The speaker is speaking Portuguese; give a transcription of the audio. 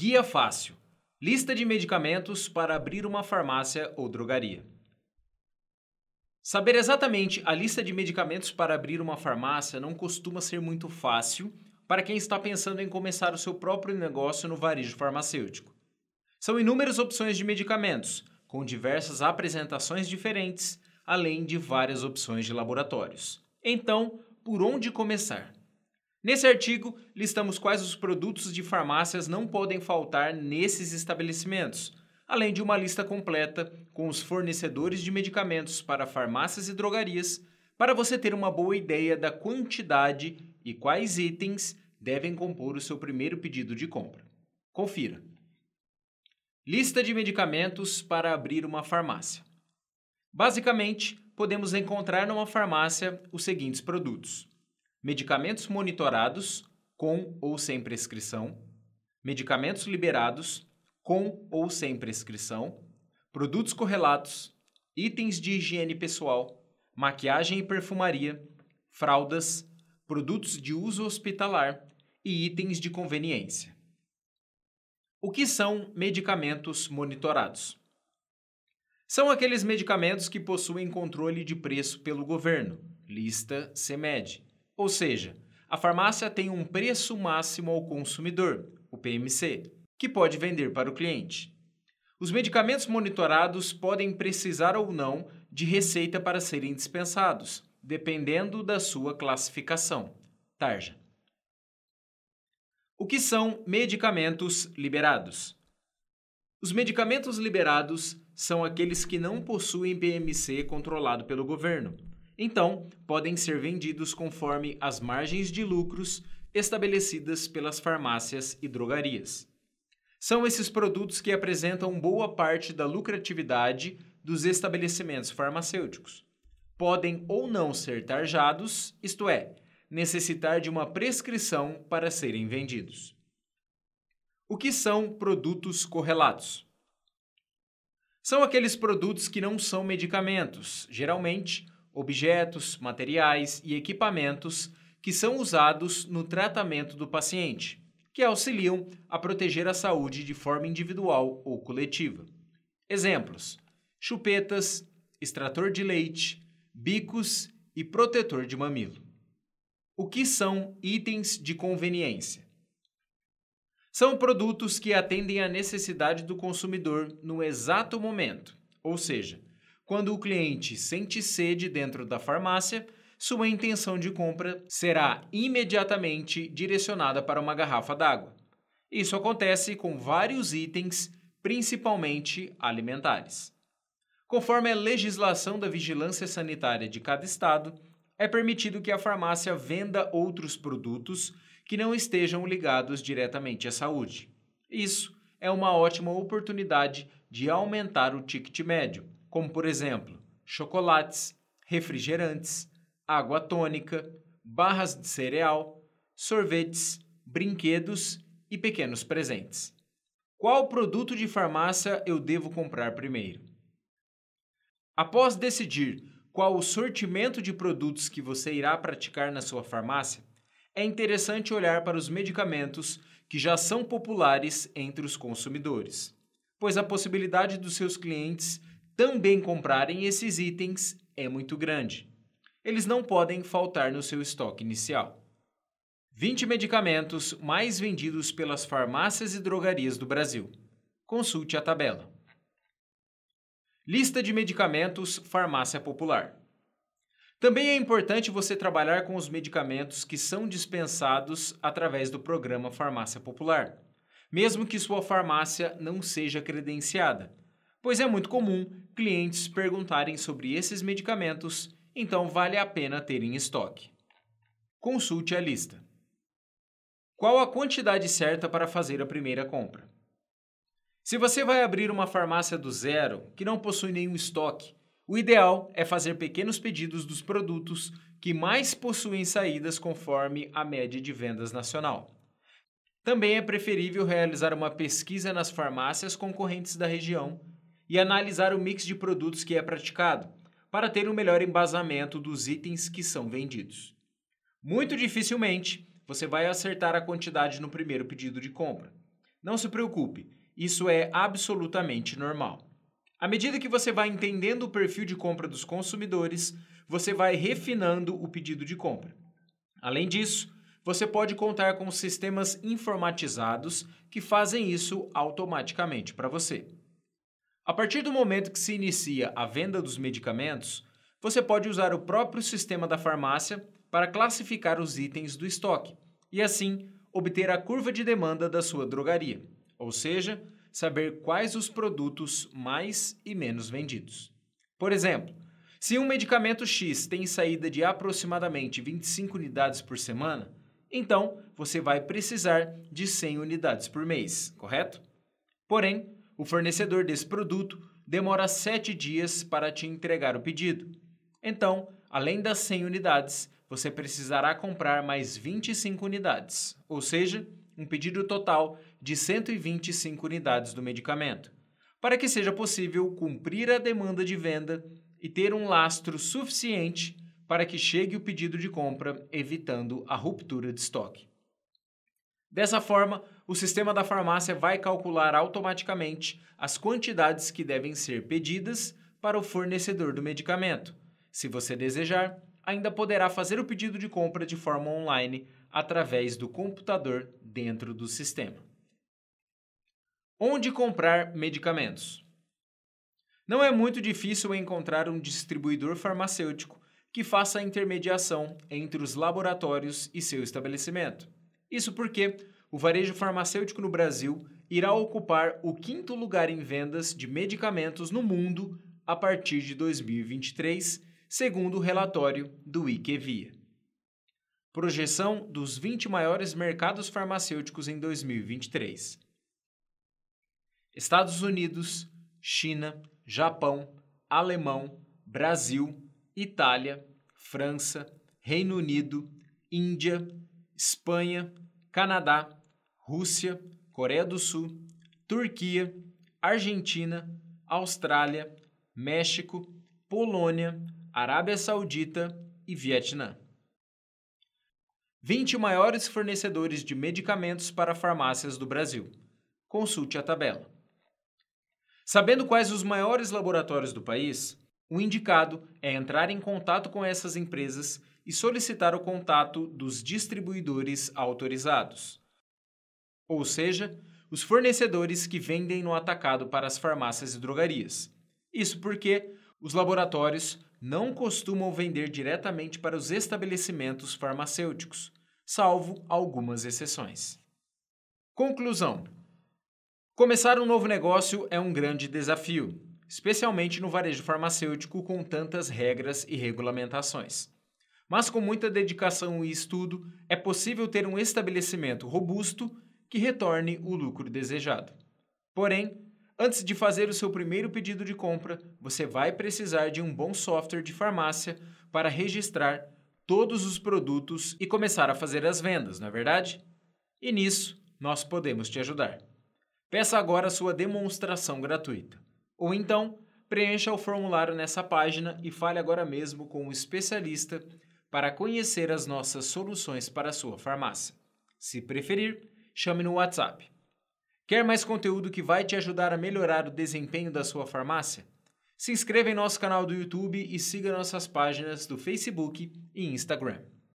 Guia Fácil Lista de medicamentos para abrir uma farmácia ou drogaria. Saber exatamente a lista de medicamentos para abrir uma farmácia não costuma ser muito fácil para quem está pensando em começar o seu próprio negócio no varejo farmacêutico. São inúmeras opções de medicamentos, com diversas apresentações diferentes, além de várias opções de laboratórios. Então, por onde começar? Nesse artigo, listamos quais os produtos de farmácias não podem faltar nesses estabelecimentos, além de uma lista completa com os fornecedores de medicamentos para farmácias e drogarias, para você ter uma boa ideia da quantidade e quais itens devem compor o seu primeiro pedido de compra. Confira. Lista de medicamentos para abrir uma farmácia. Basicamente, podemos encontrar numa farmácia os seguintes produtos: medicamentos monitorados com ou sem prescrição, medicamentos liberados com ou sem prescrição, produtos correlatos, itens de higiene pessoal, maquiagem e perfumaria, fraldas, produtos de uso hospitalar e itens de conveniência. O que são medicamentos monitorados? São aqueles medicamentos que possuem controle de preço pelo governo, lista CMED. Ou seja, a farmácia tem um preço máximo ao consumidor, o PMC, que pode vender para o cliente. Os medicamentos monitorados podem precisar ou não de receita para serem dispensados, dependendo da sua classificação. Tarja. O que são medicamentos liberados? Os medicamentos liberados são aqueles que não possuem PMC controlado pelo governo. Então, podem ser vendidos conforme as margens de lucros estabelecidas pelas farmácias e drogarias. São esses produtos que apresentam boa parte da lucratividade dos estabelecimentos farmacêuticos. Podem ou não ser tarjados, isto é, necessitar de uma prescrição para serem vendidos. O que são produtos correlatos? São aqueles produtos que não são medicamentos, geralmente objetos, materiais e equipamentos que são usados no tratamento do paciente, que auxiliam a proteger a saúde de forma individual ou coletiva. Exemplos: chupetas, extrator de leite, bicos e protetor de mamilo. O que são itens de conveniência? São produtos que atendem à necessidade do consumidor no exato momento, ou seja, quando o cliente sente sede dentro da farmácia, sua intenção de compra será imediatamente direcionada para uma garrafa d'água. Isso acontece com vários itens, principalmente alimentares. Conforme a legislação da vigilância sanitária de cada estado, é permitido que a farmácia venda outros produtos que não estejam ligados diretamente à saúde. Isso é uma ótima oportunidade de aumentar o ticket médio, como por exemplo, chocolates, refrigerantes, água tônica, barras de cereal, sorvetes, brinquedos e pequenos presentes. Qual produto de farmácia eu devo comprar primeiro? Após decidir qual o sortimento de produtos que você irá praticar na sua farmácia, é interessante olhar para os medicamentos que já são populares entre os consumidores, pois a possibilidade dos seus clientes também comprarem esses itens é muito grande. Eles não podem faltar no seu estoque inicial. 20 medicamentos mais vendidos pelas farmácias e drogarias do Brasil. Consulte a tabela. Lista de medicamentos Farmácia Popular. Também é importante você trabalhar com os medicamentos que são dispensados através do programa Farmácia Popular, mesmo que sua farmácia não seja credenciada, pois é muito comum clientes perguntarem sobre esses medicamentos, então vale a pena ter em estoque. Consulte a lista. Qual a quantidade certa para fazer a primeira compra? Se você vai abrir uma farmácia do zero que não possui nenhum estoque, o ideal é fazer pequenos pedidos dos produtos que mais possuem saídas conforme a média de vendas nacional. Também é preferível realizar uma pesquisa nas farmácias concorrentes da região e analisar o mix de produtos que é praticado, para ter um melhor embasamento dos itens que são vendidos. Muito dificilmente você vai acertar a quantidade no primeiro pedido de compra. Não se preocupe, isso é absolutamente normal. À medida que você vai entendendo o perfil de compra dos consumidores, você vai refinando o pedido de compra. Além disso, você pode contar com sistemas informatizados que fazem isso automaticamente para você. A partir do momento que se inicia a venda dos medicamentos, você pode usar o próprio sistema da farmácia para classificar os itens do estoque e, assim, obter a curva de demanda da sua drogaria, ou seja, saber quais os produtos mais e menos vendidos. Por exemplo, se um medicamento X tem saída de aproximadamente 25 unidades por semana, então você vai precisar de 100 unidades por mês, correto? Porém, o fornecedor desse produto demora 7 dias para te entregar o pedido. Então, além das 100 unidades, você precisará comprar mais 25 unidades, ou seja, um pedido total de 125 unidades do medicamento, para que seja possível cumprir a demanda de venda e ter um lastro suficiente para que chegue o pedido de compra, evitando a ruptura de estoque. Dessa forma, o sistema da farmácia vai calcular automaticamente as quantidades que devem ser pedidas para o fornecedor do medicamento. Se você desejar, ainda poderá fazer o pedido de compra de forma online através do computador dentro do sistema. Onde comprar medicamentos? Não é muito difícil encontrar um distribuidor farmacêutico que faça a intermediação entre os laboratórios e seu estabelecimento. Isso porque o varejo farmacêutico no Brasil irá ocupar o quinto lugar em vendas de medicamentos no mundo a partir de 2023, segundo o relatório do IQVIA. Projeção dos 20 maiores mercados farmacêuticos em 2023. Estados Unidos, China, Japão, Alemão, Brasil, Itália, França, Reino Unido, Índia, Espanha, Canadá, Rússia, Coreia do Sul, Turquia, Argentina, Austrália, México, Polônia, Arábia Saudita e Vietnã. 20 maiores fornecedores de medicamentos para farmácias do Brasil. Consulte a tabela. Sabendo quais os maiores laboratórios do país, o indicado é entrar em contato com essas empresas e solicitar o contato dos distribuidores autorizados, ou seja, os fornecedores que vendem no atacado para as farmácias e drogarias. Isso porque os laboratórios não costumam vender diretamente para os estabelecimentos farmacêuticos, salvo algumas exceções. Conclusão: Começar um novo negócio é um grande desafio especialmente no varejo farmacêutico com tantas regras e regulamentações. Mas com muita dedicação e estudo, é possível ter um estabelecimento robusto que retorne o lucro desejado. Porém, antes de fazer o seu primeiro pedido de compra, você vai precisar de um bom software de farmácia para registrar todos os produtos e começar a fazer as vendas, não é verdade? E nisso, nós podemos te ajudar. Peça agora sua demonstração gratuita. Ou então, preencha o formulário nessa página e fale agora mesmo com um especialista para conhecer as nossas soluções para a sua farmácia. Se preferir, chame no WhatsApp. Quer mais conteúdo que vai te ajudar a melhorar o desempenho da sua farmácia? Se inscreva em nosso canal do YouTube e siga nossas páginas do Facebook e Instagram.